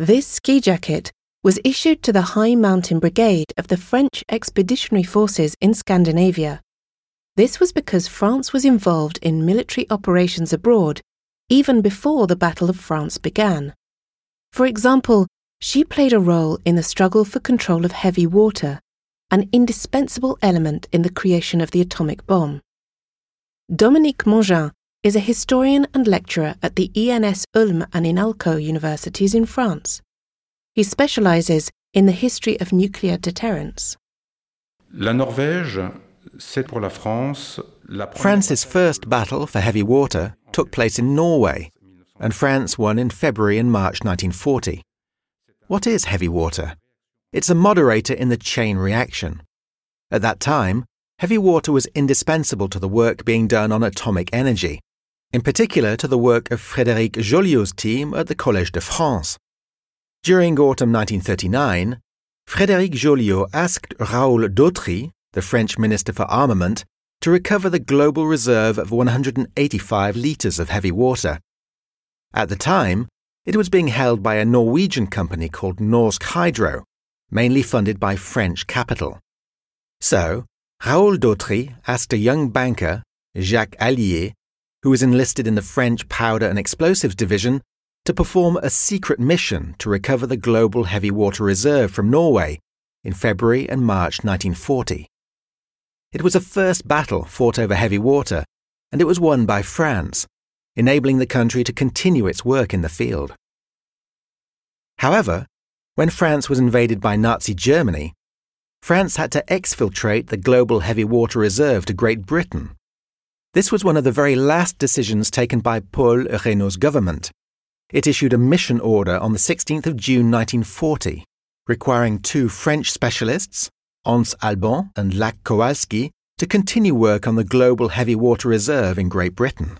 This ski jacket was issued to the High Mountain Brigade of the French Expeditionary Forces in Scandinavia. This was because France was involved in military operations abroad even before the Battle of France began. For example, she played a role in the struggle for control of heavy water, an indispensable element in the creation of the atomic bomb. Dominique Mongin is a historian and lecturer at the ENS Ulm and INALCO universities in France. He specializes in the history of nuclear deterrence. La Norvège, c'est pour la France la première- France's first battle for heavy water took place in Norway, and France won in February and March 1940. What is heavy water? It's a moderator in the chain reaction. At that time, heavy water was indispensable to the work being done on atomic energy, in particular to the work of Frédéric Joliot's team at the Collège de France. During autumn 1939, Frédéric Joliot asked Raoul Dautry, the French Minister for Armament, to recover the global reserve of 185 litres of heavy water. At the time, it was being held by a Norwegian company called Norsk Hydro, mainly funded by French capital. So, Raoul Dautry asked a young banker, Jacques Allier, who was enlisted in the French Powder and Explosives Division, to perform a secret mission to recover the global heavy water reserve from Norway in February and March 1940. It was a first battle fought over heavy water, and it was won by France, enabling the country to continue its work in the field. However, when France was invaded by Nazi Germany, France had to exfiltrate the global heavy water reserve to Great Britain. This was one of the very last decisions taken by Paul Reynaud's government. It issued a mission order on the 16th of June 1940, requiring two French specialists, Hans Halban and Lac Kowarski, to continue work on the global heavy water reserve in Great Britain.